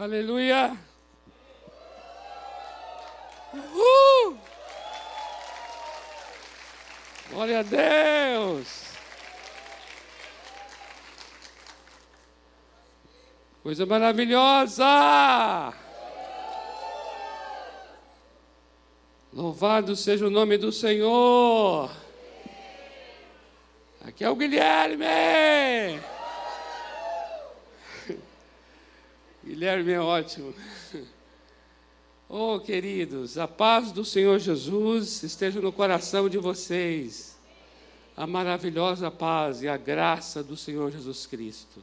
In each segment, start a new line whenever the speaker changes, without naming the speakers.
Aleluia! Uhul! Glória a Deus! Coisa maravilhosa! Louvado seja o nome do Senhor! Aqui é o Guilherme! Guilherme é ótimo. Oh, queridos, a paz do Senhor Jesus esteja no coração de vocês. A maravilhosa paz e a graça do Senhor Jesus Cristo.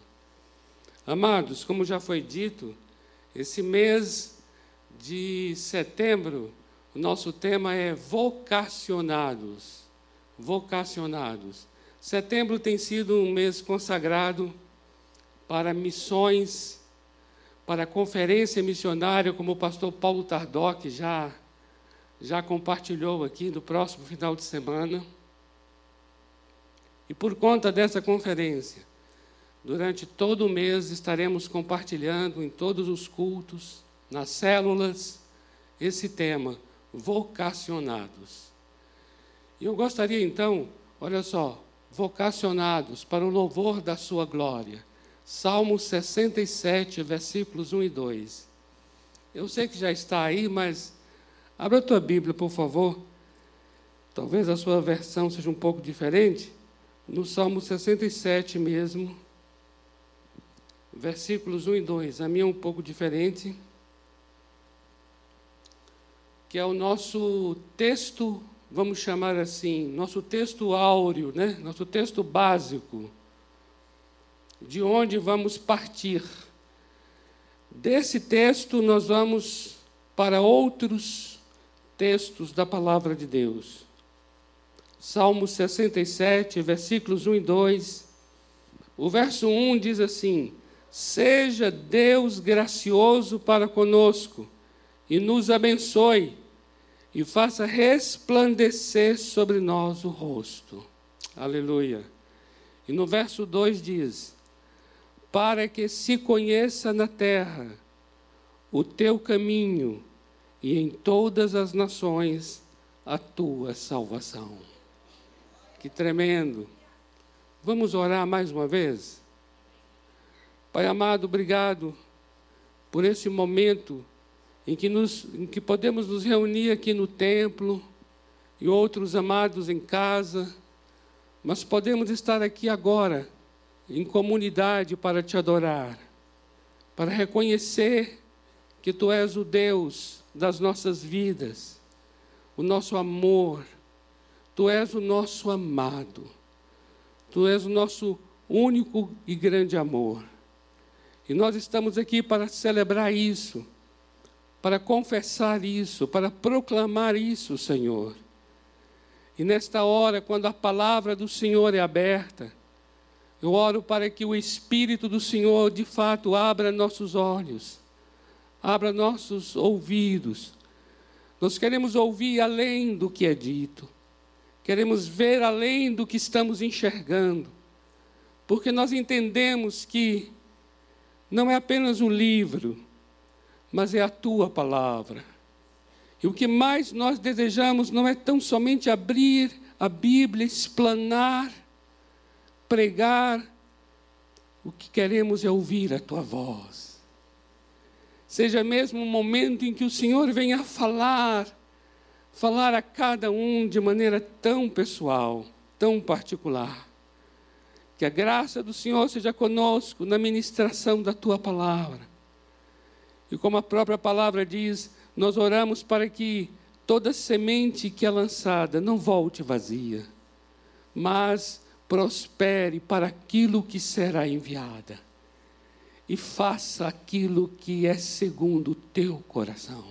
Amados, como já foi dito, esse mês de setembro, o nosso tema é vocacionados. Vocacionados. Setembro tem sido um mês consagrado para missões para a conferência missionária, como o pastor Paulo Tardoc já, já compartilhou aqui no próximo final de semana. E por conta dessa conferência, durante todo o mês estaremos compartilhando em todos os cultos, nas células, esse tema, vocacionados. E eu gostaria então, olha só, vocacionados para o louvor da sua glória Salmo 67, versículos 1 e 2. Eu sei que já está aí, mas abra a tua Bíblia, por favor. Talvez a sua versão seja um pouco diferente. No Salmo 67 mesmo, versículos 1 e 2. A minha é um pouco diferente. Que é o nosso texto, vamos chamar assim, nosso texto áureo, né? nosso texto básico de onde vamos partir. Desse texto, nós vamos para outros textos da palavra de Deus. Salmo 67, versículos 1 e 2. O verso 1 diz assim: Seja Deus gracioso para conosco e nos abençoe e faça resplandecer sobre nós o rosto. Aleluia. E no verso 2 diz: para que se conheça na terra o teu caminho e em todas as nações a tua salvação. Que tremendo. Vamos orar mais uma vez? Pai amado, obrigado por esse momento em que, nos, em que podemos nos reunir aqui no templo e outros amados em casa, mas podemos estar aqui agora em comunidade para te adorar, para reconhecer que tu és o Deus das nossas vidas, o nosso amor, tu és o nosso amado, tu és o nosso único e grande amor. E nós estamos aqui para celebrar isso, para confessar isso, para proclamar isso, Senhor. E nesta hora, quando a palavra do Senhor é aberta, eu oro para que o Espírito do Senhor, de fato, abra nossos olhos, abra nossos ouvidos. Nós queremos ouvir além do que é dito, queremos ver além do que estamos enxergando, porque nós entendemos que não é apenas um livro, mas é a tua palavra. E o que mais nós desejamos não é tão somente abrir a Bíblia, explanar, pregar, o que queremos é ouvir a tua voz. Seja mesmo um momento em que o Senhor venha falar, falar a cada um de maneira tão pessoal, tão particular. Que a graça do Senhor seja conosco na ministração da tua palavra. E como a própria palavra diz, nós oramos para que toda semente que é lançada não volte vazia, mas prospere para aquilo que será enviada e faça aquilo que é segundo o teu coração.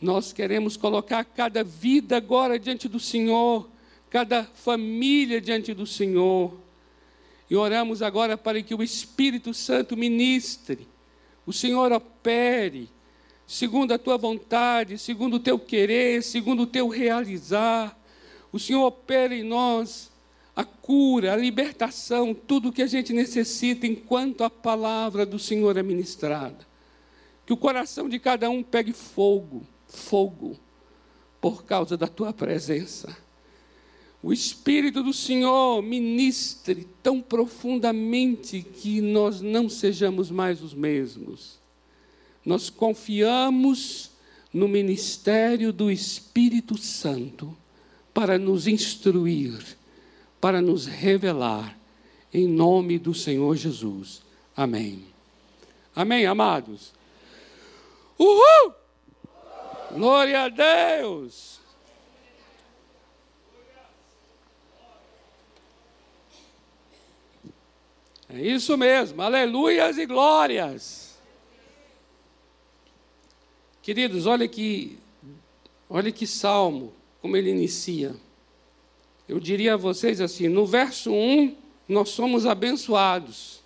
Nós queremos colocar cada vida agora diante do Senhor, cada família diante do Senhor. E oramos agora para que o Espírito Santo ministre, o Senhor opere, segundo a tua vontade, segundo o teu querer, segundo o teu realizar. O Senhor opere em nós a cura, a libertação, tudo o que a gente necessita enquanto a palavra do Senhor é ministrada. Que o coração de cada um pegue fogo, fogo, por causa da tua presença. O Espírito do Senhor ministre tão profundamente que nós não sejamos mais os mesmos. Nós confiamos no ministério do Espírito Santo para nos instruir, para nos revelar, em nome do Senhor Jesus. Amém. Amém, amados? Uhul! Glória a Deus! É isso mesmo, aleluias e glórias. Queridos, olha que, olha que salmo, como ele inicia. Eu diria a vocês assim: no verso 1, nós somos abençoados,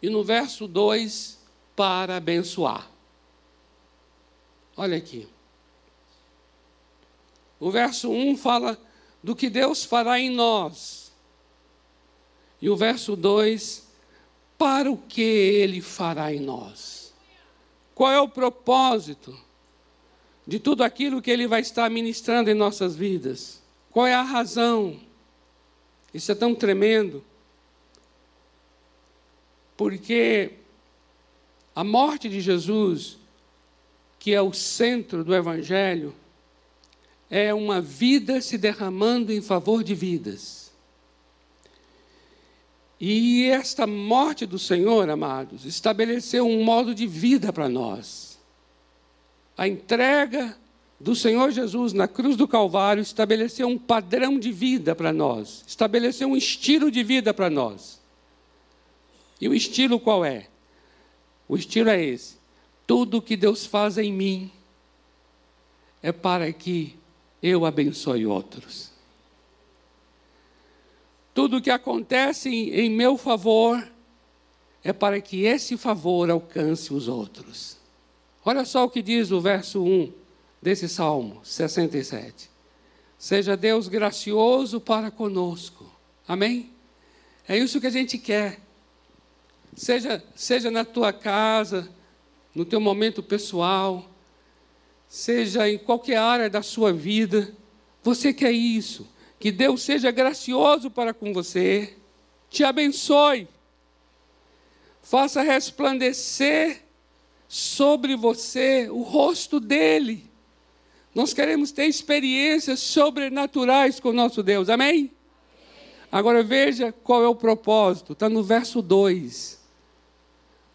e no verso 2, para abençoar. Olha aqui. O verso 1 fala do que Deus fará em nós. E o verso 2, para o que Ele fará em nós. Qual é o propósito de tudo aquilo que Ele vai estar ministrando em nossas vidas? Qual é a razão? Isso é tão tremendo. Porque a morte de Jesus, que é o centro do Evangelho, é uma vida se derramando em favor de vidas. E esta morte do Senhor, amados, estabeleceu um modo de vida para nós. A entrega do Senhor Jesus na cruz do Calvário estabeleceu um padrão de vida para nós, estabeleceu um estilo de vida para nós. E o estilo qual é? O estilo é esse: tudo que Deus faz em mim é para que eu abençoe outros. Tudo que acontece em, meu favor é para que esse favor alcance os outros. Olha só o que diz o verso 1 desse Salmo 67. Seja Deus gracioso para conosco. Amém? É isso que a gente quer. Seja, seja na tua casa, no teu momento pessoal, seja em qualquer área da sua vida, você quer isso, que Deus seja gracioso para com você, te abençoe, faça resplandecer sobre você o rosto dele. Nós queremos ter experiências sobrenaturais com nosso Deus, amém? Agora veja qual é o propósito, está no verso 2.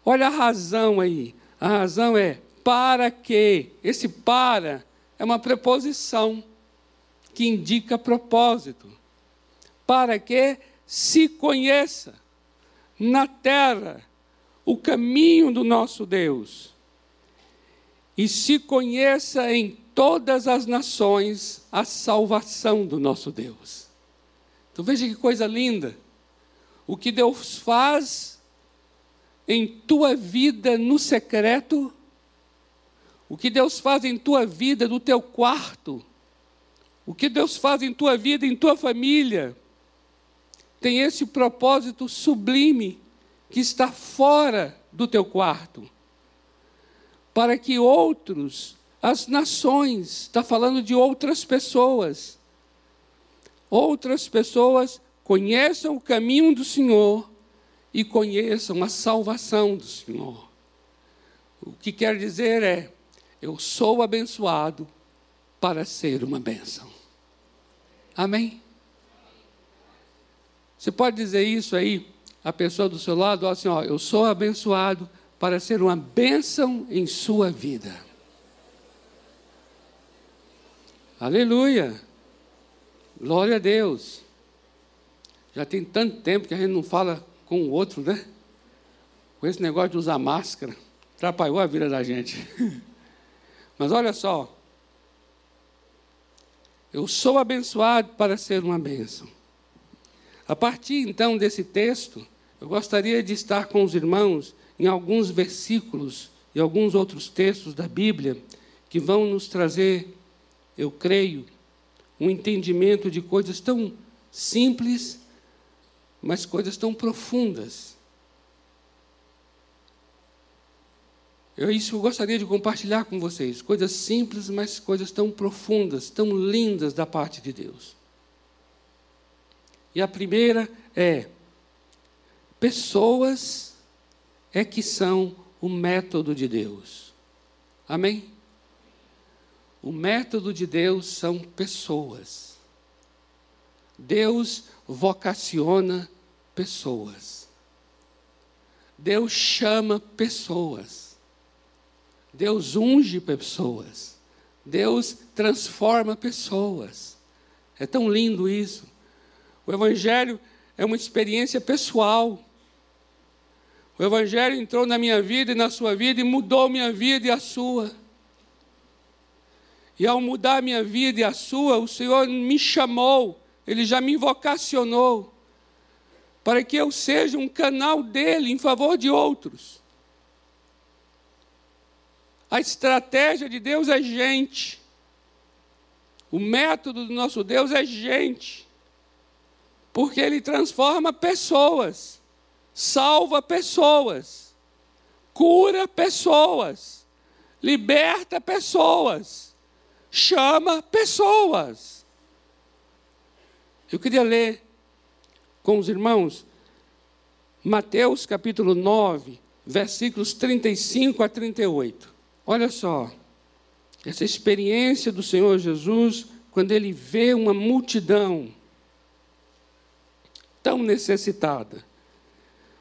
Olha a razão aí. A razão é para que. Esse para é uma preposição que indica propósito. Para que se conheça na terra o caminho do nosso Deus e se conheça em todas as nações a salvação do nosso Deus. Então veja que coisa linda. O que Deus faz em tua vida no secreto o que Deus faz em tua vida, no teu quarto, o que Deus faz em tua vida, em tua família, tem esse propósito sublime que está fora do teu quarto, para que outros, as nações, está falando de outras pessoas, outras pessoas conheçam o caminho do Senhor e conheçam a salvação do Senhor. O que quer dizer é, eu sou abençoado para ser uma bênção. Amém? Você pode dizer isso aí, a pessoa do seu lado, assim, ó, eu sou abençoado para ser uma bênção em sua vida. Aleluia! Glória a Deus. Já tem tanto tempo que a gente não fala com o outro, né? Com esse negócio de usar máscara, atrapalhou a vida da gente. Mas olha só, eu sou abençoado para ser uma bênção. A partir então desse texto, eu gostaria de estar com os irmãos em alguns versículos e alguns outros textos da Bíblia que vão nos trazer, eu creio, um entendimento de coisas tão simples, mas coisas tão profundas. É isso que eu gostaria de compartilhar com vocês. Coisas simples, mas coisas tão profundas, tão lindas da parte de Deus. E a primeira é: pessoas é que são o método de Deus. Amém? O método de Deus são pessoas. Deus vocaciona pessoas. Deus chama pessoas. Deus unge pessoas. Deus transforma pessoas. É tão lindo isso. O Evangelho é uma experiência pessoal. O Evangelho entrou na minha vida e na sua vida e mudou minha vida e a sua. E ao mudar a minha vida e a sua, o Senhor me chamou, Ele já me vocacionou, para que eu seja um canal dele em favor de outros. A estratégia de Deus é gente. O método do nosso Deus é gente. Porque ele transforma pessoas, salva pessoas, cura pessoas, liberta pessoas, chama pessoas. Eu queria ler com os irmãos Mateus capítulo 9, versículos 35 a 38. Olha só, essa experiência do Senhor Jesus, quando ele vê uma multidão tão necessitada.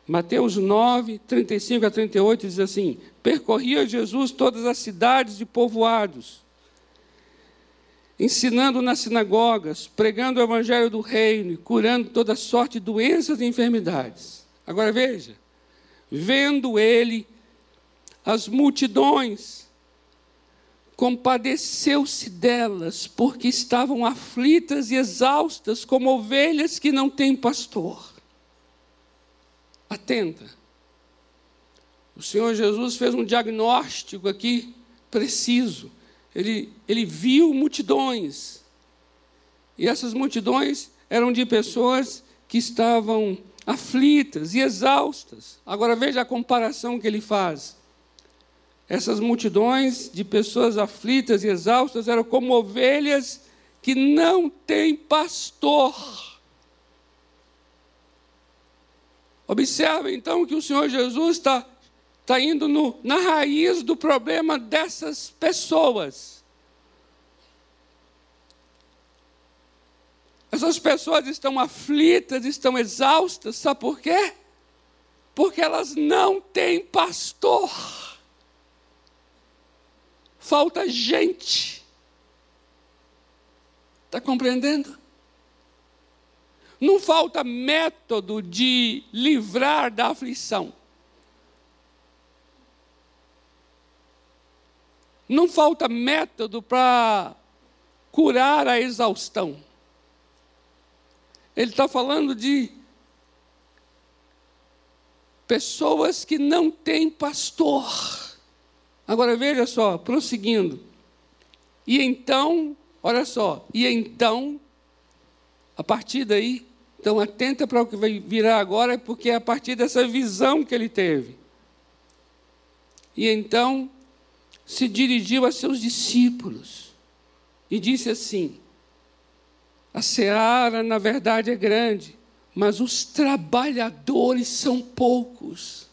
Mateus 9, 35 a 38 diz assim: Percorria Jesus todas as cidades e povoados, ensinando nas sinagogas, pregando o evangelho do reino e curando toda sorte de doenças e enfermidades. Agora veja, vendo ele as multidões, compadeceu-se delas, porque estavam aflitas e exaustas, como ovelhas que não têm pastor. Atenta. O Senhor Jesus fez um diagnóstico aqui preciso. Ele, ele viu multidões. E essas multidões eram de pessoas que estavam aflitas e exaustas. Agora veja a comparação que ele faz. Essas multidões de pessoas aflitas e exaustas eram como ovelhas que não têm pastor. Observe então que o Senhor Jesus está tá indo no, na raiz do problema dessas pessoas. Essas pessoas estão aflitas, estão exaustas, sabe por quê? Porque elas não têm pastor falta gente. Está compreendendo? Não falta método de livrar da aflição. Não falta método para curar a exaustão. Ele está falando de pessoas que não têm pastor. Agora veja só, prosseguindo. E então, olha só, e então, a partir daí, então atenta para o que vai virar agora, porque é a partir dessa visão que ele teve. E então se dirigiu a seus discípulos e disse assim: A seara, na verdade, é grande, mas os trabalhadores são poucos.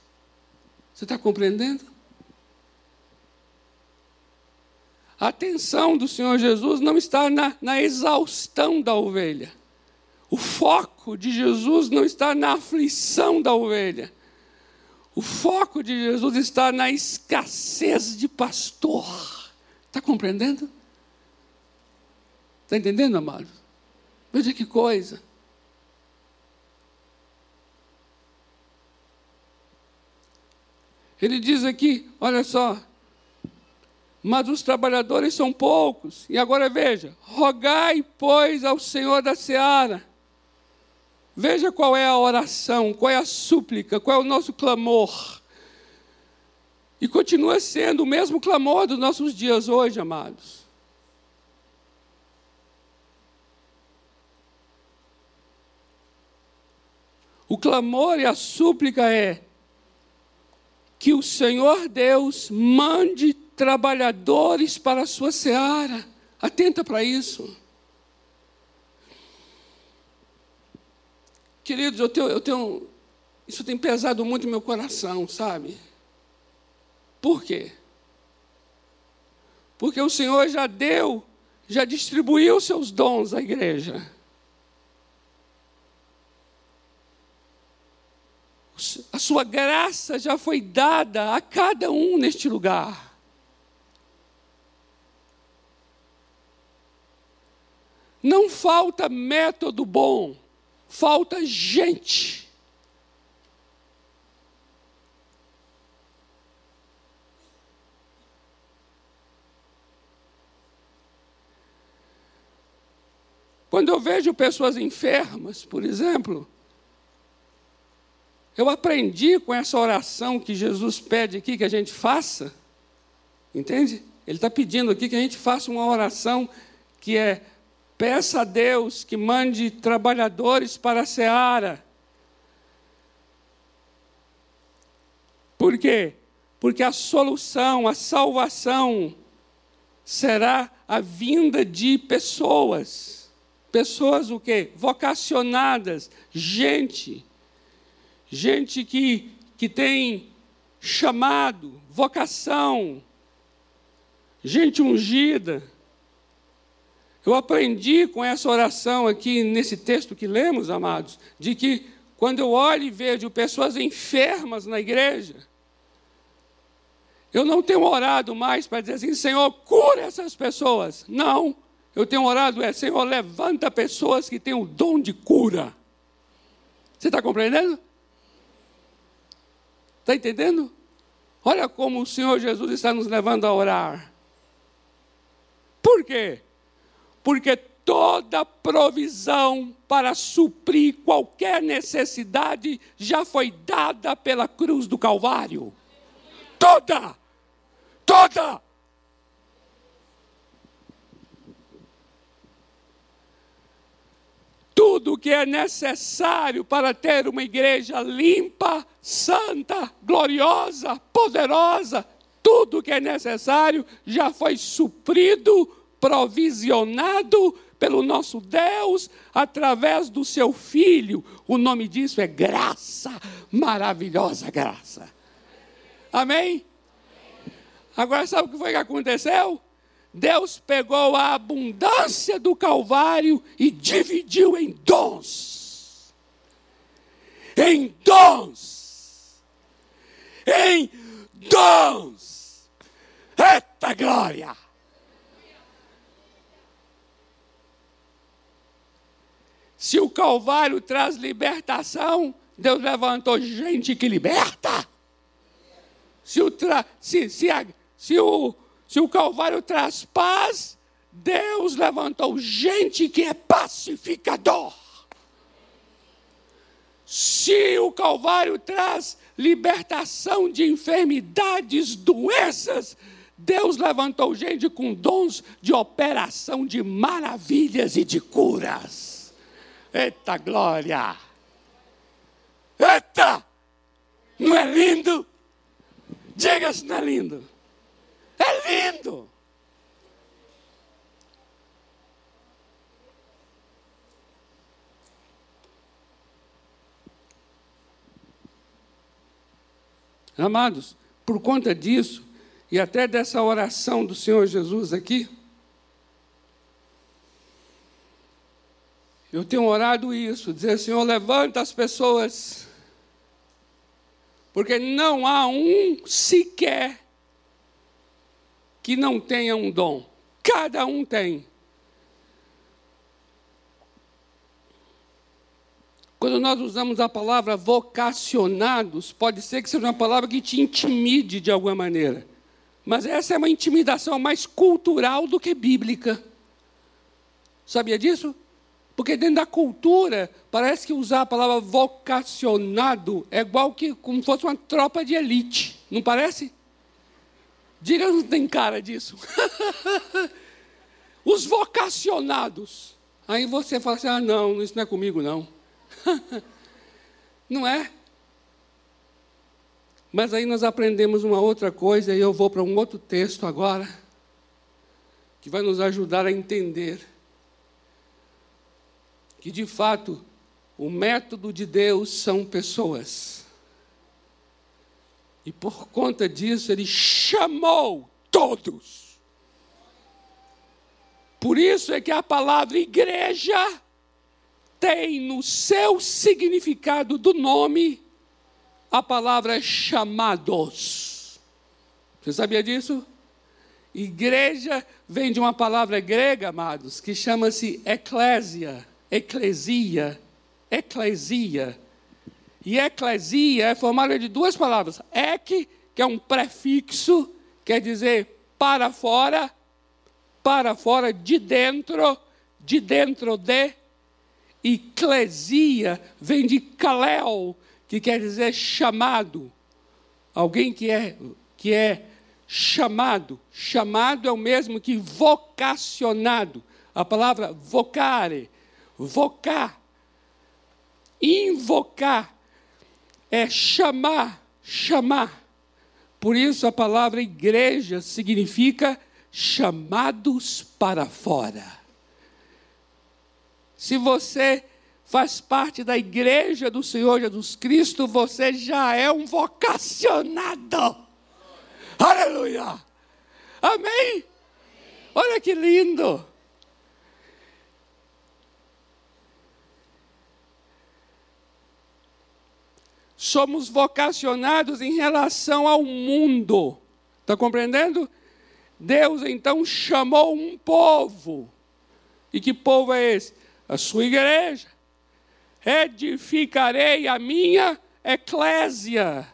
Você está compreendendo? A atenção do Senhor Jesus não está na, na exaustão da ovelha. O foco de Jesus não está na aflição da ovelha. O foco de Jesus está na escassez de pastor. Está compreendendo? Está entendendo, amado? Veja que coisa. Ele diz aqui, olha só, mas os trabalhadores são poucos. E agora veja: rogai, pois, ao Senhor da seara. Veja qual é a oração, qual é a súplica, qual é o nosso clamor. E continua sendo o mesmo clamor dos nossos dias hoje, amados. O clamor e a súplica é: que o Senhor Deus mande trabalhadores para a sua seara. Atenta para isso. Queridos, eu tenho, eu tenho, isso tem pesado muito no meu coração, sabe? Por quê? Porque o Senhor já deu, já distribuiu seus dons à igreja. A sua graça já foi dada a cada um neste lugar. Não falta método bom, falta gente. Quando eu vejo pessoas enfermas, por exemplo, eu aprendi com essa oração que Jesus pede aqui que a gente faça, entende? Ele está pedindo aqui que a gente faça uma oração que é: peça a Deus que mande trabalhadores para a seara. Por quê? Porque a solução, a salvação, será a vinda de pessoas Pessoas o quê? Vocacionadas, gente, gente que, que tem chamado, vocação, gente ungida. Eu aprendi com essa oração aqui, nesse texto que lemos, amados, de que quando eu olho e vejo pessoas enfermas na igreja, eu não tenho orado mais para dizer assim, Senhor, cura essas pessoas. Não. Eu tenho orado, é Senhor, levanta pessoas que têm o dom de cura. Você está compreendendo? Está entendendo? Olha como o Senhor Jesus está nos levando a orar. Por quê? Porque toda provisão para suprir qualquer necessidade já foi dada pela cruz do Calvário. Toda! Toda! tudo que é necessário para ter uma igreja limpa, santa, gloriosa, poderosa, tudo que é necessário já foi suprido, provisionado pelo nosso Deus através do seu Filho. O nome disso é graça, maravilhosa graça. Amém? Agora sabe o que foi que aconteceu? Deus pegou a abundância do Calvário e dividiu em dons. Em dons. Em dons. Eita glória! Se o Calvário traz libertação, Deus levantou gente que liberta. Se o, tra... se, se, a... se o se o Calvário traz paz, Deus levantou gente que é pacificador. Se o Calvário traz libertação de enfermidades, doenças, Deus levantou gente com dons de operação de maravilhas e de curas. Eita glória! Eita! Não é lindo? Diga se não é lindo. É lindo. Amados, por conta disso, e até dessa oração do Senhor Jesus aqui, eu tenho orado isso, dizer, Senhor, levanta as pessoas, porque não há um sequer que não tenha um dom. Cada um tem. Quando nós usamos a palavra vocacionados, pode ser que seja uma palavra que te intimide de alguma maneira. Mas essa é uma intimidação mais cultural do que bíblica. Sabia disso? Porque dentro da cultura, parece que usar a palavra vocacionado é igual que como fosse uma tropa de elite. Não parece? Diga, não tem cara disso. Os vocacionados. Aí você fala assim: ah, não, isso não é comigo, não. não é? Mas aí nós aprendemos uma outra coisa, e eu vou para um outro texto agora, que vai nos ajudar a entender que, de fato, o método de Deus são pessoas. E por conta disso, ele chamou todos. Por isso é que a palavra igreja tem no seu significado do nome a palavra chamados. Você sabia disso? Igreja vem de uma palavra grega, amados, que chama-se eclésia, eclesia, eclesia. E eclesia é formada de duas palavras. Ek, que é um prefixo, quer dizer para fora, para fora, de dentro, de dentro de. Eclesia vem de kalel, que quer dizer chamado. Alguém que é, que é chamado. Chamado é o mesmo que vocacionado. A palavra vocare, vocar, invocar, é chamar, chamar. Por isso a palavra igreja significa chamados para fora. Se você faz parte da igreja do Senhor Jesus Cristo, você já é um vocacionado. Aleluia! Amém? Olha que lindo! Somos vocacionados em relação ao mundo. Está compreendendo? Deus então chamou um povo. E que povo é esse? A sua igreja edificarei a minha eclésia.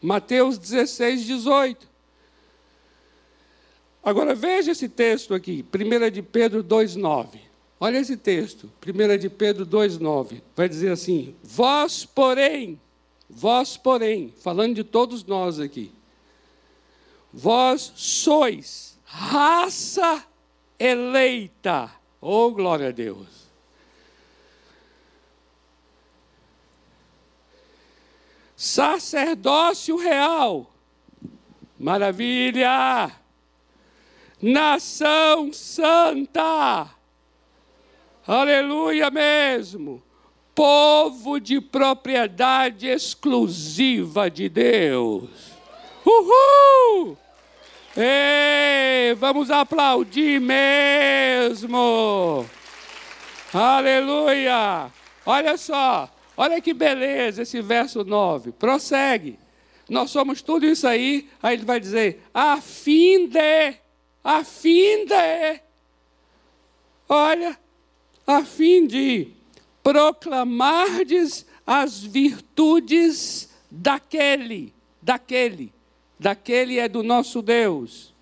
Mateus 16, 18. Agora veja esse texto aqui, 1 de Pedro 2,9. Olha esse texto, 1 de Pedro 2,9. Vai dizer assim: Vós, porém, vós, porém, falando de todos nós aqui, vós sois raça eleita Oh, glória a Deus. Sacerdócio real. Maravilha. Nação santa. Aleluia mesmo. Povo de propriedade exclusiva de Deus. Uhul! Ei, vamos aplaudir mesmo. Aleluia. Olha só, olha que beleza esse verso 9. Prossegue. Nós somos tudo isso aí, aí ele vai dizer, a fim de, a fim de, olha, a fim de proclamardes as virtudes daquele, daquele daquele é do nosso Deus,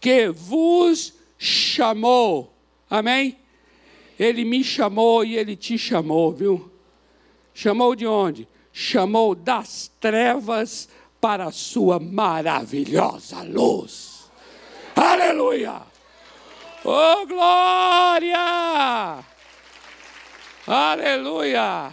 que vos chamou. Amém? Ele me chamou e ele te chamou, viu? Chamou de onde? Chamou das trevas para a sua maravilhosa luz. Aleluia! Oh, glória! Aleluia!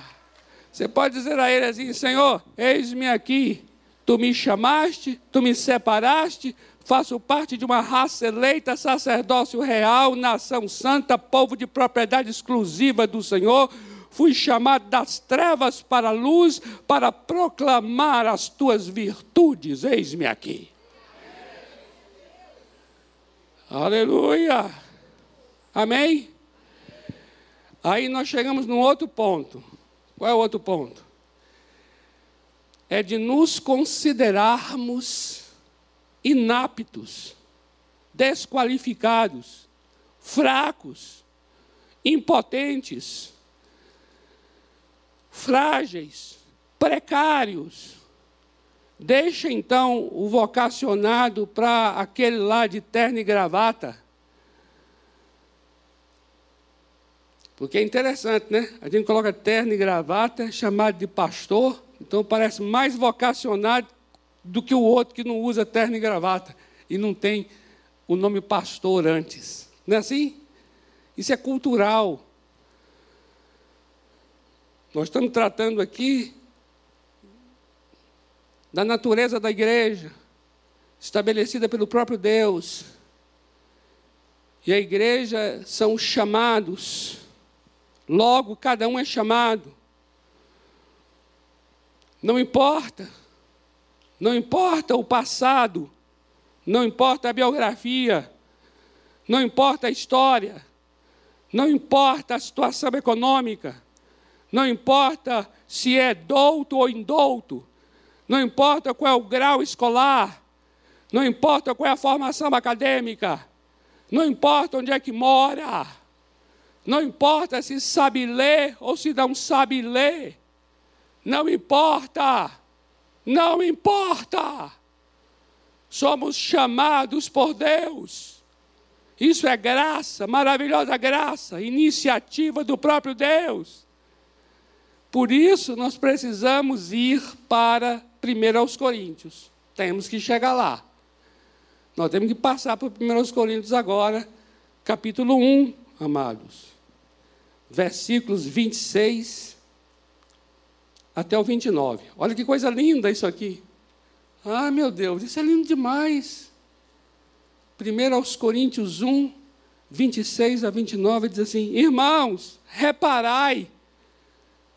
Você pode dizer a ele assim: Senhor, eis-me aqui Tu me chamaste, tu me separaste, faço parte de uma raça eleita, sacerdócio real, nação santa, povo de propriedade exclusiva do Senhor. Fui chamado das trevas para a luz, para proclamar as tuas virtudes. Eis-me aqui. Aleluia. Amém? Aí nós chegamos num outro ponto. Qual é o outro ponto? é de nos considerarmos inaptos, desqualificados, fracos, impotentes, frágeis, precários. Deixa então o vocacionado para aquele lá de terno e gravata. Porque é interessante, né? A gente coloca terno e gravata, chamado de pastor, então parece mais vocacionado do que o outro que não usa terno e gravata e não tem o nome pastor antes. Não é assim? Isso é cultural. Nós estamos tratando aqui da natureza da igreja, estabelecida pelo próprio Deus. E a igreja são chamados, logo cada um é chamado. Não importa, não importa o passado, não importa a biografia, não importa a história, não importa a situação econômica, não importa se é douto ou indouto, não importa qual é o grau escolar, não importa qual é a formação acadêmica, não importa onde é que mora, não importa se sabe ler ou se não sabe ler, não importa, não importa. Somos chamados por Deus. Isso é graça, maravilhosa graça, iniciativa do próprio Deus. Por isso nós precisamos ir para 1 aos Coríntios. Temos que chegar lá. Nós temos que passar para 1 aos Coríntios agora, capítulo 1, amados. Versículos 26 até o 29. Olha que coisa linda isso aqui. Ah, meu Deus, isso é lindo demais. 1 aos Coríntios 1, 26 a 29, diz assim: Irmãos, reparai.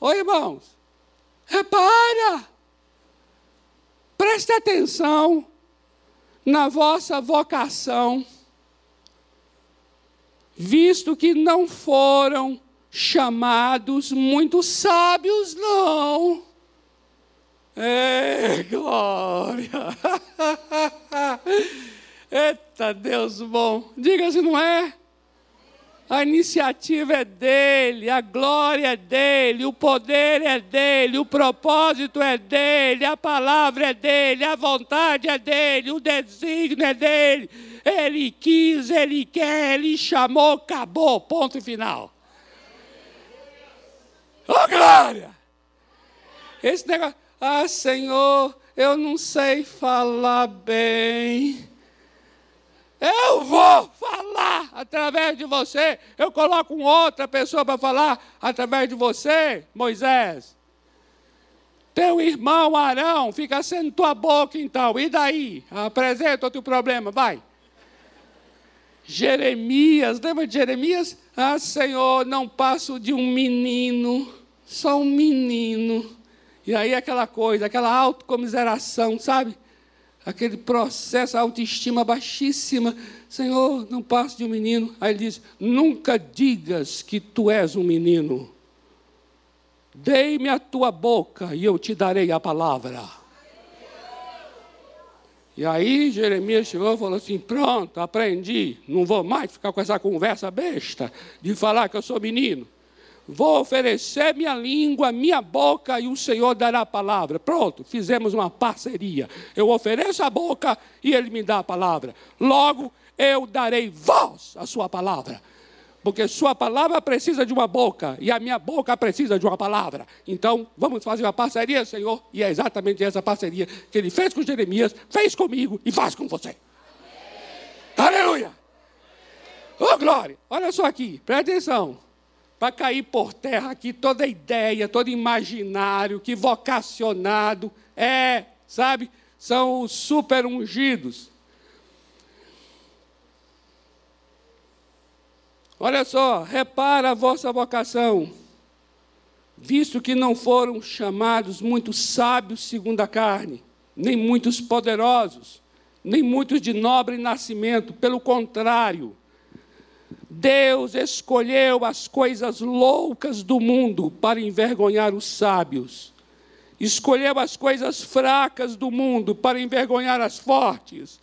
Oi, irmãos, repara. Preste atenção na vossa vocação, visto que não foram chamados muito sábios, não. É, glória! Eita Deus bom! Diga se não é. A iniciativa é dele, a glória é dele, o poder é dele, o propósito é dele, a palavra é dele, a vontade é dele, o desígnio é dele. Ele quis, ele quer, ele chamou, acabou, ponto final. Oh, glória! Esse negócio, ah, Senhor, eu não sei falar bem. Eu vou falar através de você. Eu coloco outra pessoa para falar através de você, Moisés. Teu irmão Arão fica sendo tua boca então. E daí? Apresenta o teu problema, vai. Jeremias, lembra de Jeremias? Ah, Senhor, não passo de um menino, só um menino. E aí aquela coisa, aquela autocomiseração, sabe? aquele processo, a autoestima baixíssima. Senhor, não passo de um menino. Aí ele diz: Nunca digas que tu és um menino. Dei-me a tua boca e eu te darei a palavra. E aí Jeremias chegou e falou assim: Pronto, aprendi. Não vou mais ficar com essa conversa besta de falar que eu sou menino. Vou oferecer minha língua, minha boca e o Senhor dará a palavra. Pronto, fizemos uma parceria. Eu ofereço a boca e Ele me dá a palavra. Logo, eu darei voz à Sua palavra. Porque Sua palavra precisa de uma boca e a minha boca precisa de uma palavra. Então, vamos fazer uma parceria, Senhor. E é exatamente essa parceria que Ele fez com Jeremias, fez comigo e faz com você. Amém. Aleluia! Oh, glória! Olha só aqui, presta atenção para cair por terra aqui toda ideia, todo imaginário que vocacionado é, sabe? São os super ungidos. Olha só, repara a vossa vocação, visto que não foram chamados muitos sábios segundo a carne, nem muitos poderosos, nem muitos de nobre nascimento, pelo contrário, Deus escolheu as coisas loucas do mundo para envergonhar os sábios. Escolheu as coisas fracas do mundo para envergonhar as fortes.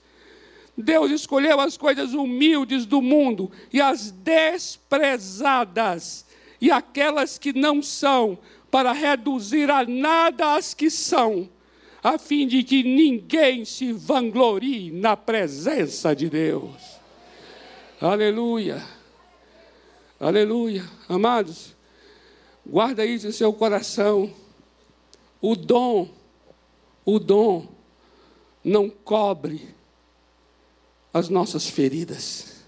Deus escolheu as coisas humildes do mundo e as desprezadas e aquelas que não são, para reduzir a nada as que são, a fim de que ninguém se vanglorie na presença de Deus. Aleluia. Aleluia. Amados, guarda isso em seu coração. O dom, o dom não cobre as nossas feridas.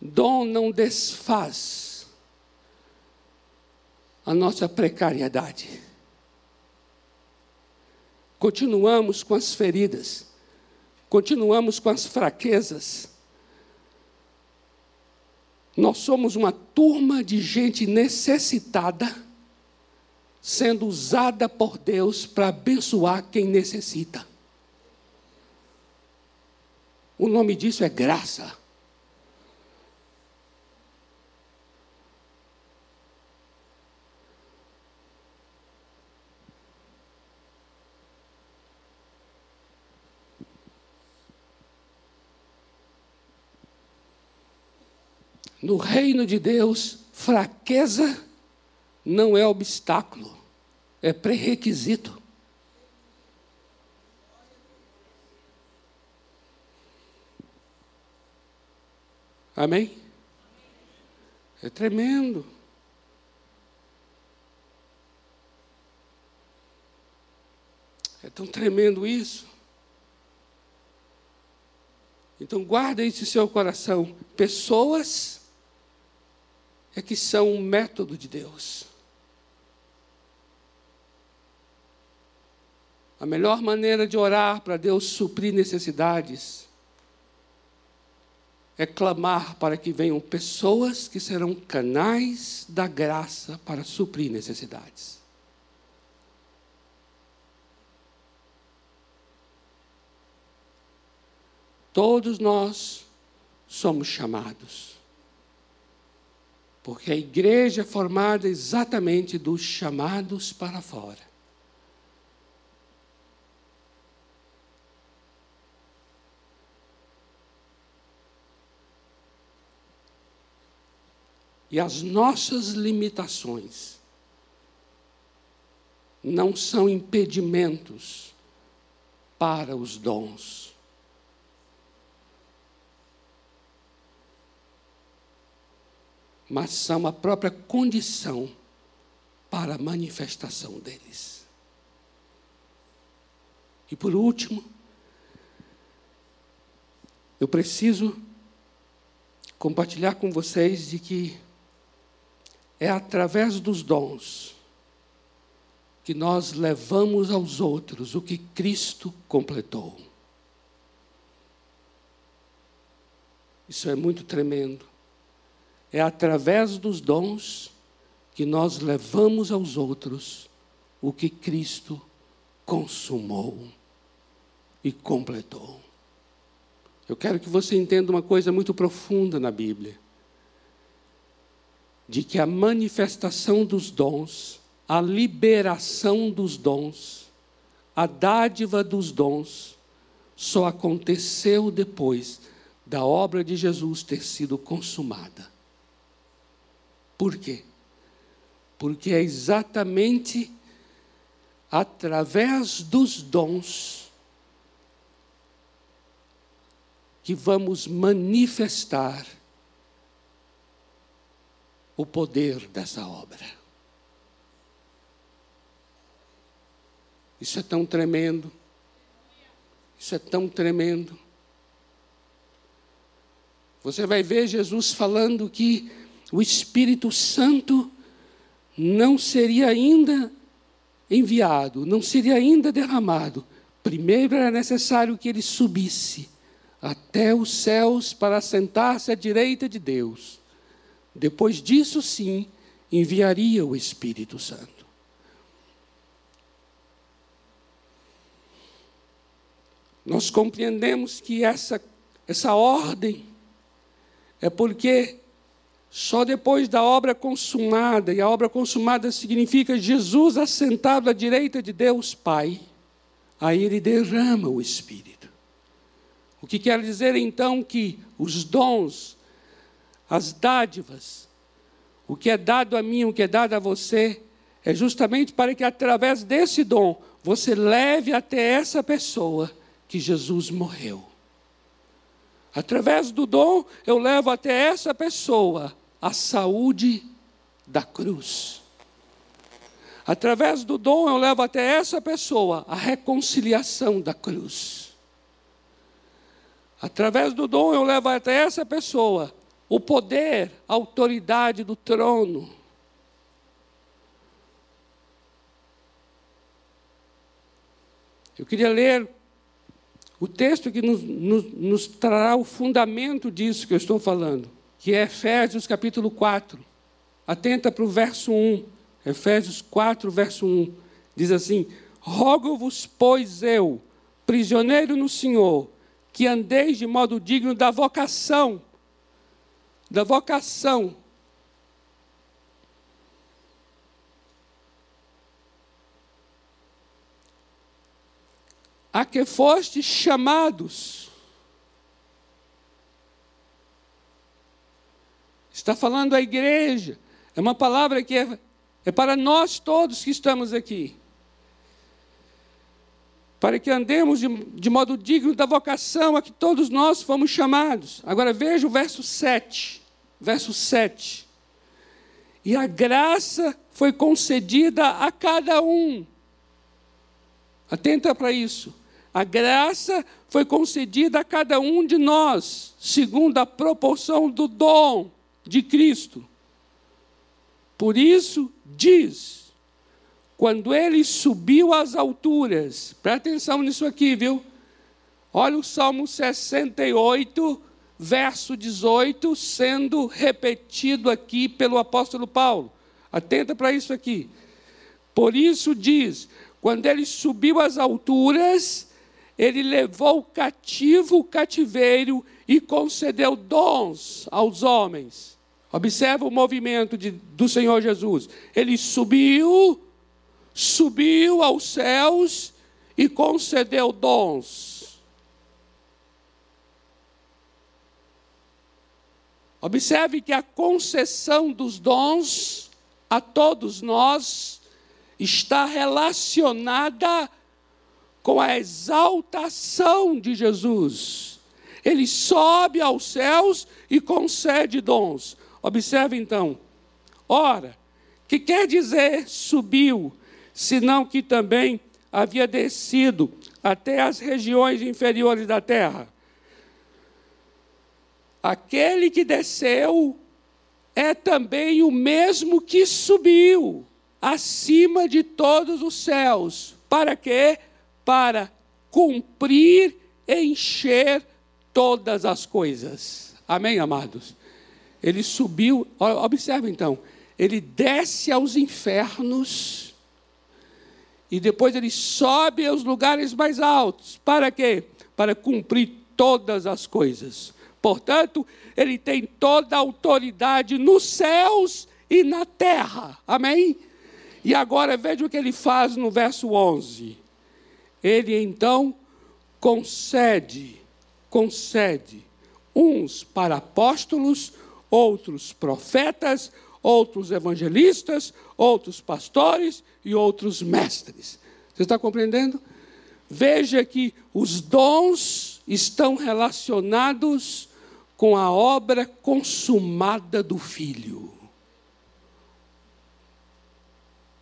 Dom não desfaz a nossa precariedade. continuamos com as feridas, continuamos com as fraquezas. Nós somos uma turma de gente necessitada, sendo usada por Deus para abençoar quem necessita. O nome disso é graça. No reino de Deus, fraqueza não é obstáculo, é pré-requisito. Amém? É tremendo. É tão tremendo isso. Então guarda isso em seu coração. Pessoas é que são um método de Deus. A melhor maneira de orar para Deus suprir necessidades é clamar para que venham pessoas que serão canais da graça para suprir necessidades. Todos nós somos chamados porque a igreja é formada exatamente dos chamados para fora. E as nossas limitações não são impedimentos para os dons. Mas são a própria condição para a manifestação deles. E por último, eu preciso compartilhar com vocês de que é através dos dons que nós levamos aos outros o que Cristo completou. Isso é muito tremendo. É através dos dons que nós levamos aos outros o que Cristo consumou e completou. Eu quero que você entenda uma coisa muito profunda na Bíblia: de que a manifestação dos dons, a liberação dos dons, a dádiva dos dons, só aconteceu depois da obra de Jesus ter sido consumada. Por quê? Porque é exatamente através dos dons que vamos manifestar o poder dessa obra. Isso é tão tremendo. Isso é tão tremendo. Você vai ver Jesus falando que o Espírito Santo não seria ainda enviado, não seria ainda derramado. Primeiro era necessário que ele subisse até os céus para sentar-se à direita de Deus. Depois disso, sim, enviaria o Espírito Santo. Nós compreendemos que essa, essa ordem é porque só depois da obra consumada, e a obra consumada significa Jesus assentado à direita de Deus Pai, aí ele derrama o Espírito. O que quer dizer então que os dons, as dádivas, o que é dado a mim, o que é dado a você, é justamente para que através desse dom você leve até essa pessoa que Jesus morreu. Através do dom, eu levo até essa pessoa a saúde da cruz. Através do dom, eu levo até essa pessoa a reconciliação da cruz. Através do dom, eu levo até essa pessoa o poder, a autoridade do trono. Eu queria ler o texto que nos, nos, nos trará o fundamento disso que eu estou falando, que é Efésios capítulo 4. Atenta para o verso 1. Efésios 4, verso 1. Diz assim: Rogo-vos, pois eu, prisioneiro no Senhor, que andeis de modo digno da vocação, da vocação a que fostes chamados. Está falando a igreja. É uma palavra que é, é para nós todos que estamos aqui. Para que andemos de, de modo digno da vocação a que todos nós fomos chamados. Agora veja o verso 7. Verso 7. E a graça foi concedida a cada um. Atenta para isso. A graça foi concedida a cada um de nós, segundo a proporção do dom de Cristo. Por isso, diz, quando ele subiu às alturas, presta atenção nisso aqui, viu? Olha o Salmo 68, verso 18, sendo repetido aqui pelo apóstolo Paulo. Atenta para isso aqui. Por isso diz: quando ele subiu às alturas, ele levou cativo o cativeiro e concedeu dons aos homens. Observa o movimento de, do Senhor Jesus. Ele subiu, subiu aos céus e concedeu dons. Observe que a concessão dos dons a todos nós está relacionada com a exaltação de Jesus. Ele sobe aos céus e concede dons. Observe então. Ora, que quer dizer subiu, senão que também havia descido até as regiões inferiores da terra. Aquele que desceu é também o mesmo que subiu acima de todos os céus. Para quê? Para cumprir, encher todas as coisas. Amém, amados? Ele subiu, observe então, ele desce aos infernos e depois ele sobe aos lugares mais altos. Para quê? Para cumprir todas as coisas. Portanto, ele tem toda a autoridade nos céus e na terra. Amém? E agora veja o que ele faz no verso 11 ele então concede, concede uns para apóstolos, outros profetas, outros evangelistas, outros pastores e outros mestres. Você está compreendendo? Veja que os dons estão relacionados com a obra consumada do Filho.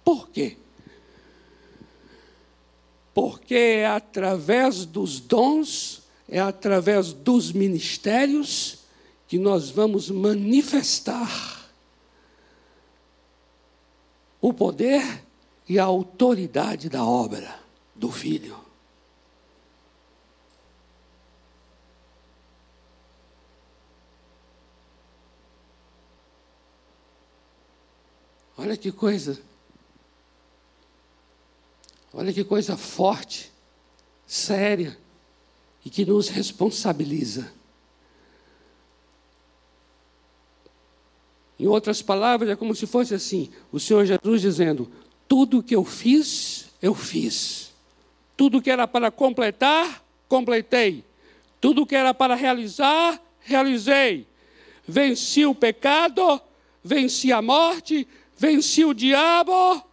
Por quê? Porque é através dos dons, é através dos ministérios que nós vamos manifestar o poder e a autoridade da obra do Filho. Olha que coisa. Olha que coisa forte, séria e que nos responsabiliza. Em outras palavras, é como se fosse assim: o Senhor Jesus dizendo: tudo que eu fiz, eu fiz. Tudo que era para completar, completei. Tudo que era para realizar, realizei. Venci o pecado, venci a morte, venci o diabo.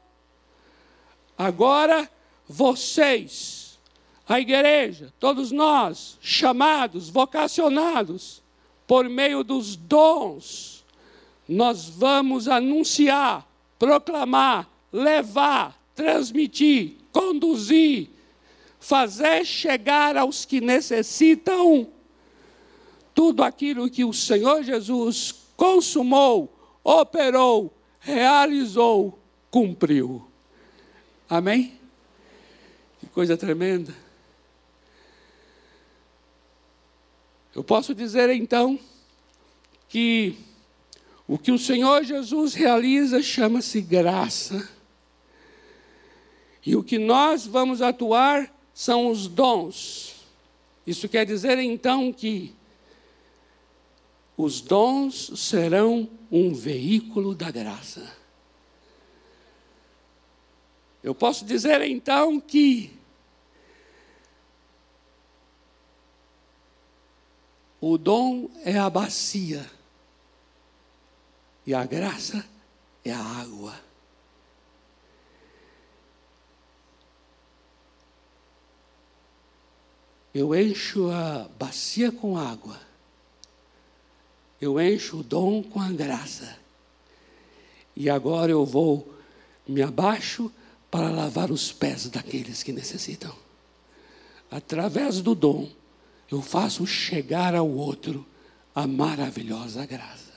Agora vocês, a igreja, todos nós, chamados, vocacionados, por meio dos dons, nós vamos anunciar, proclamar, levar, transmitir, conduzir, fazer chegar aos que necessitam tudo aquilo que o Senhor Jesus consumou, operou, realizou, cumpriu. Amém? coisa tremenda. Eu posso dizer então que o que o Senhor Jesus realiza chama-se graça. E o que nós vamos atuar são os dons. Isso quer dizer então que os dons serão um veículo da graça. Eu posso dizer então que o dom é a bacia e a graça é a água. Eu encho a bacia com água. Eu encho o dom com a graça. E agora eu vou, me abaixo para lavar os pés daqueles que necessitam. Através do dom, eu faço chegar ao outro a maravilhosa graça.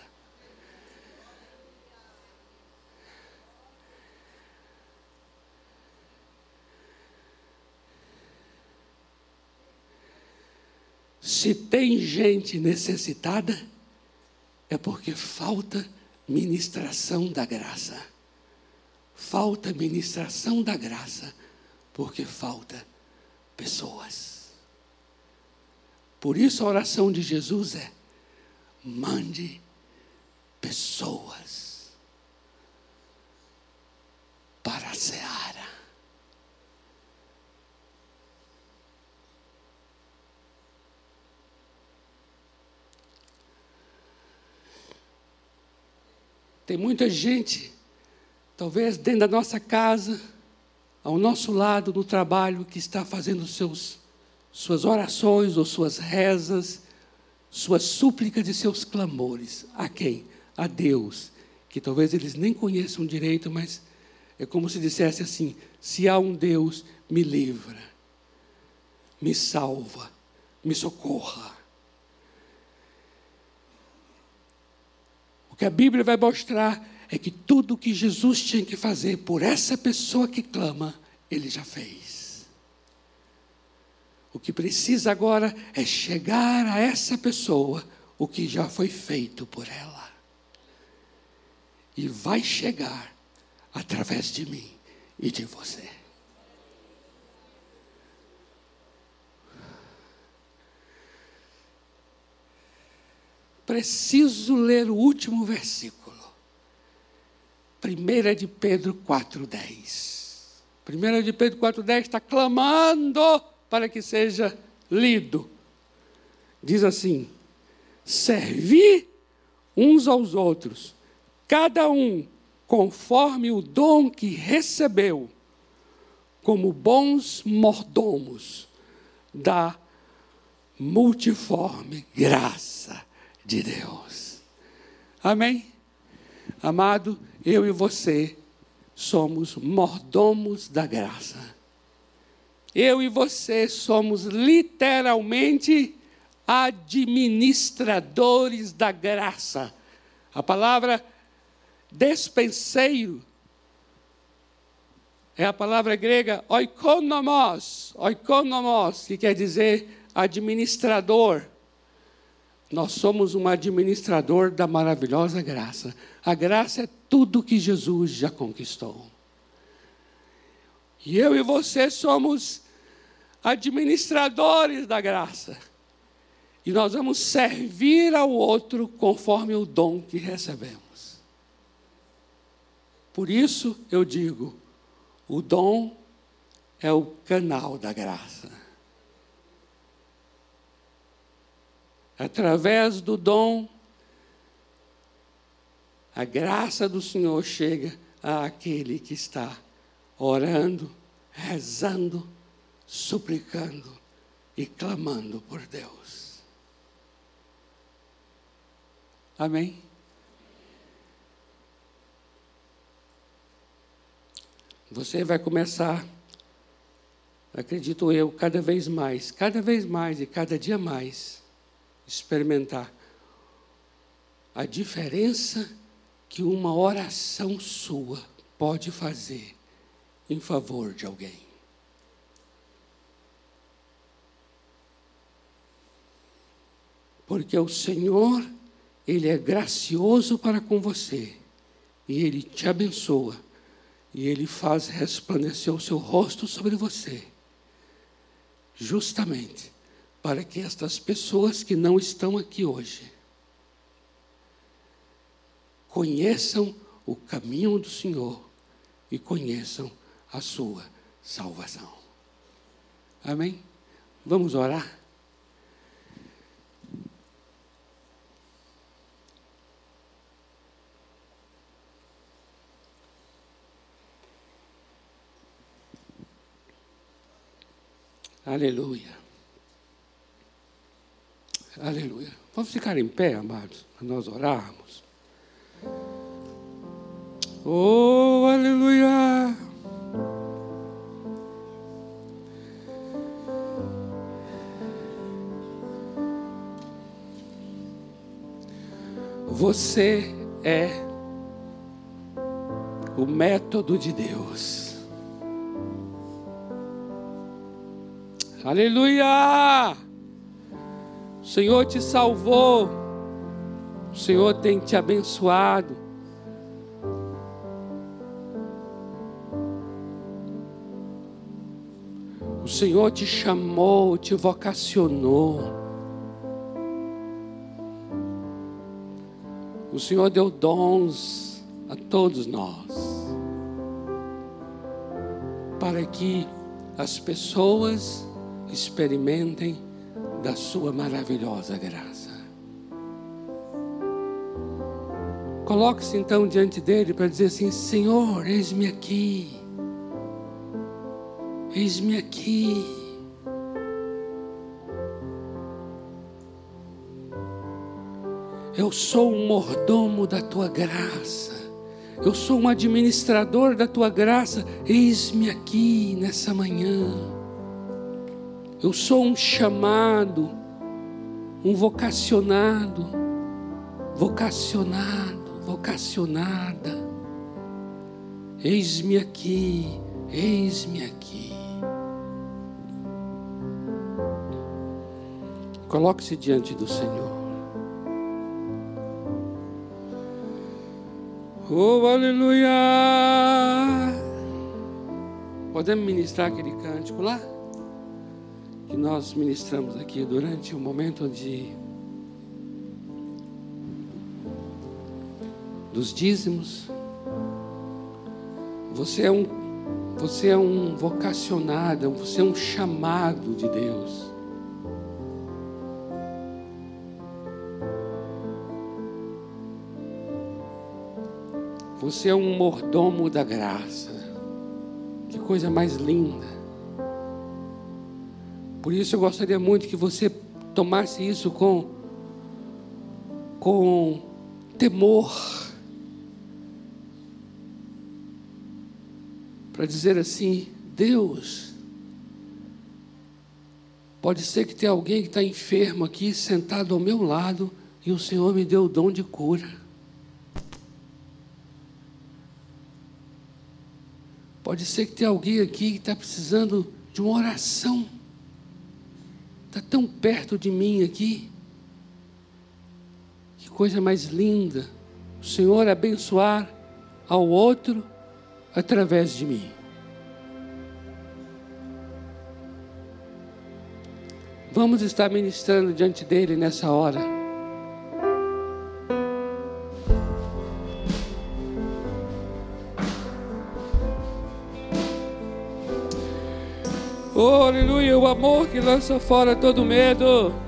Se tem gente necessitada, é porque falta ministração da graça. Falta ministração da graça, porque falta pessoas. Por isso a oração de Jesus é: mande pessoas para a seara. Tem muita gente, talvez dentro da nossa casa, ao nosso lado, no trabalho, que está fazendo seus, suas orações ou suas rezas, suas súplicas e seus clamores. A quem? A Deus, que talvez eles nem conheçam direito, mas é como se dissesse assim: se há um Deus, me livra, me salva, me socorra. O que a Bíblia vai mostrar é que tudo o que Jesus tinha que fazer por essa pessoa que clama, ele já fez. O que precisa agora é chegar a essa pessoa o que já foi feito por ela. E vai chegar através de mim e de você. preciso ler o último versículo. 1 de Pedro 4,10. 1 de Pedro 4,10 está clamando para que seja lido. Diz assim: servi uns aos outros, cada um conforme o dom que recebeu, como bons mordomos da multiforme graça de Deus. Amém? Amado, eu e você somos mordomos da graça. Eu e você somos literalmente administradores da graça. A palavra despenseiro é a palavra grega oikonomos, oikonomos, que quer dizer administrador. Nós somos um administrador da maravilhosa graça. A graça é tudo que Jesus já conquistou. E eu e você somos administradores da graça. E nós vamos servir ao outro conforme o dom que recebemos. Por isso eu digo: o dom é o canal da graça. através do dom, a graça do Senhor chega àquele que está orando, rezando, suplicando e clamando por Deus. Amém? Você vai começar, acredito eu, cada vez mais, cada vez mais e cada dia mais experimentar a diferença que uma oração sua pode fazer em favor de alguém. Porque o Senhor, Ele é gracioso para com você, e Ele te abençoa, e Ele faz resplandecer o seu rosto sobre você, justamente para que estas pessoas que não estão aqui hoje conheçam o caminho do Senhor e conheçam a sua salvação. Amém? Vamos orar? Aleluia. Aleluia. Vamos ficar em pé, amados, para nós orarmos. Oh, aleluia. Você é o método de Deus. Aleluia! O Senhor te salvou, o Senhor tem te abençoado. O Senhor te chamou, te vocacionou. O Senhor deu dons a todos nós, para que as pessoas experimentem da Sua maravilhosa graça. Coloque-se então diante dele para dizer assim: Senhor, eis-me aqui, eis-me aqui. Eu sou um mordomo da tua graça, eu sou um administrador da tua graça, eis-me aqui nessa manhã. Eu sou um chamado, um vocacionado, vocacionado, vocacionada. Eis-me aqui, eis-me aqui. Coloque-se diante do Senhor. Oh, aleluia! Podemos ministrar aquele cântico lá? que nós ministramos aqui durante o momento de dos dízimos. Você é um você é um vocacionado, você é um chamado de Deus. Você é um mordomo da graça. Que coisa mais linda. Por isso eu gostaria muito que você tomasse isso com, com temor. Para dizer assim, Deus, pode ser que tenha alguém que está enfermo aqui, sentado ao meu lado, e o Senhor me deu o dom de cura. Pode ser que tenha alguém aqui que está precisando de uma oração está tão perto de mim aqui. Que coisa mais linda. O Senhor abençoar ao outro através de mim. Vamos estar ministrando diante dele nessa hora. Oh, aleluia, o amor que lança fora todo medo.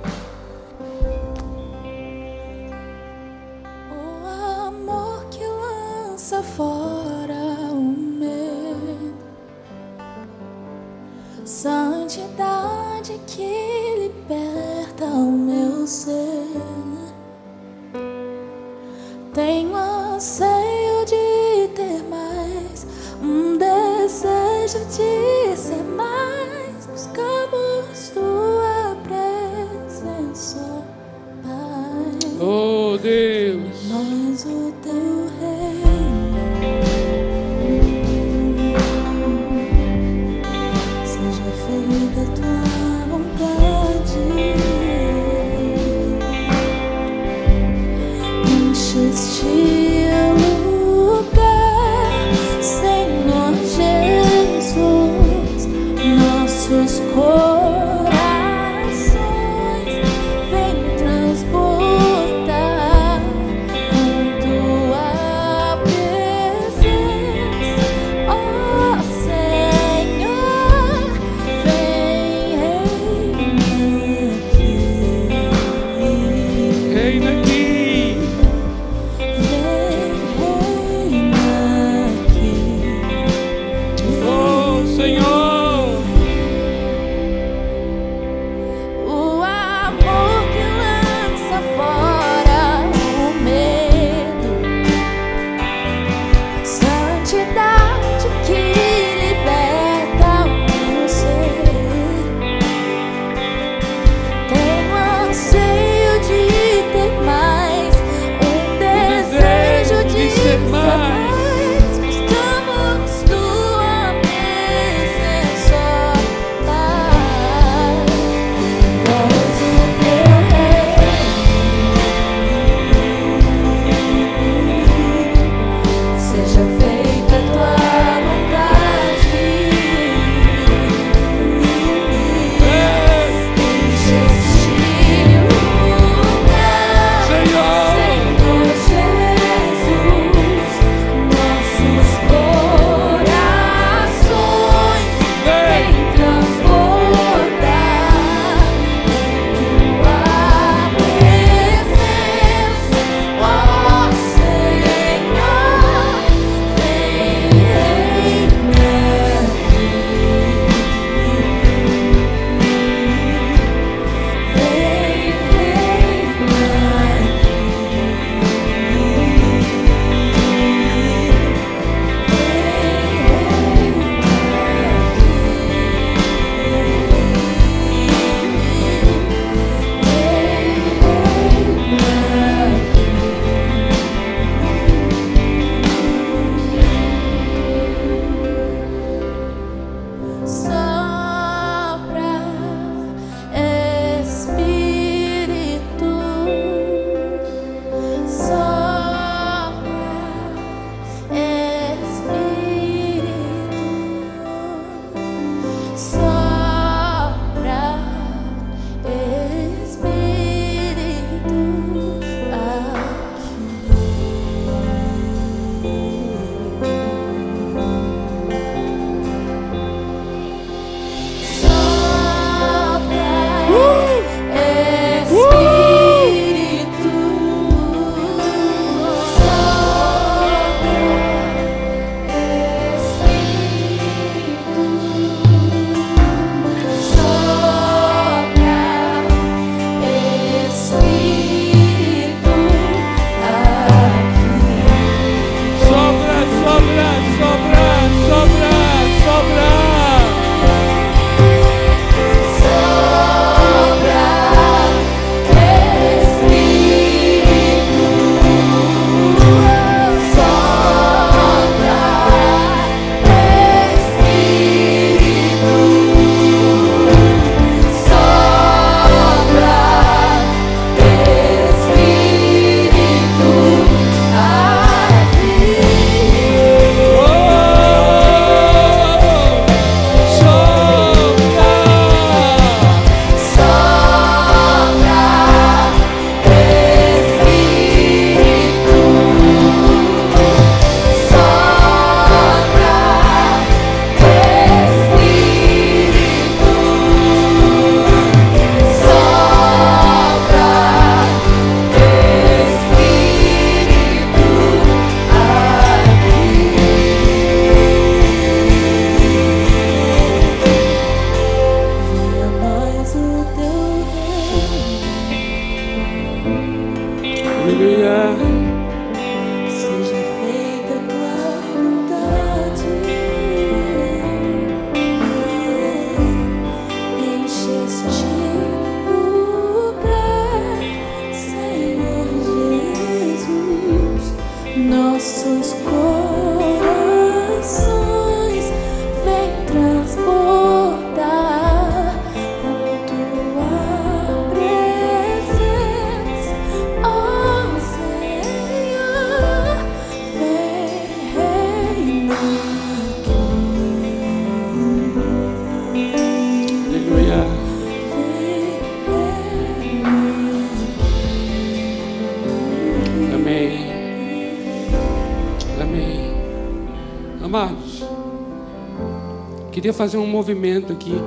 Fazer um movimento aqui,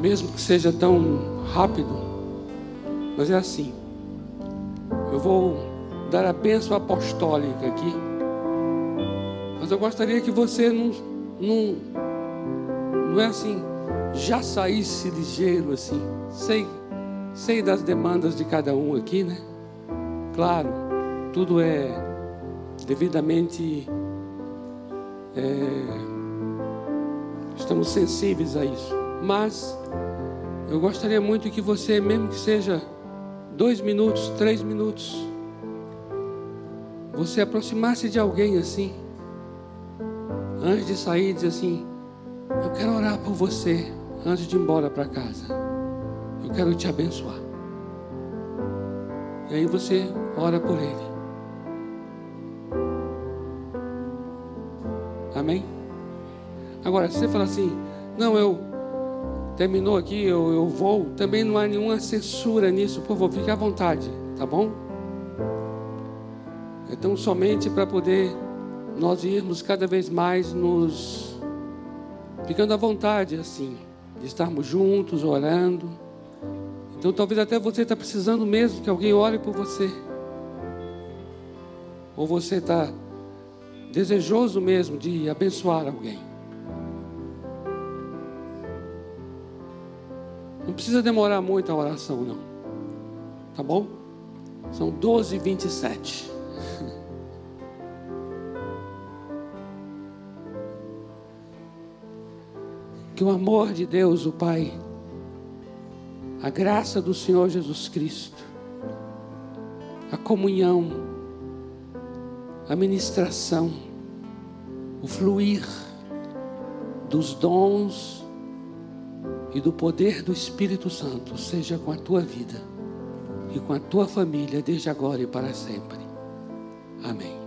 mesmo que seja tão rápido, mas é assim. Eu vou dar a bênção apostólica aqui, mas eu gostaria que você não, não, não é assim, já saísse ligeiro assim. Sei, sei das demandas de cada um aqui, né? Claro, tudo é devidamente. É, estamos sensíveis a isso. Mas eu gostaria muito que você, mesmo que seja dois minutos, três minutos, você aproximasse de alguém assim, antes de sair, dizer assim: Eu quero orar por você antes de ir embora para casa. Eu quero te abençoar. E aí você ora por ele. Amém? Agora, se você fala assim, não, eu terminou aqui, eu, eu vou, também não há nenhuma censura nisso, por favor, fique à vontade, tá bom? Então, somente para poder nós irmos cada vez mais nos ficando à vontade, assim, de estarmos juntos, orando. Então, talvez até você está precisando mesmo que alguém ore por você. Ou você está desejoso mesmo de abençoar alguém. Precisa demorar muito a oração, não. Tá bom? São 12 e 27. Que o amor de Deus, o Pai, a graça do Senhor Jesus Cristo, a comunhão, a ministração, o fluir dos dons e do poder do Espírito Santo seja com a tua vida e com a tua família desde agora e para sempre. Amém.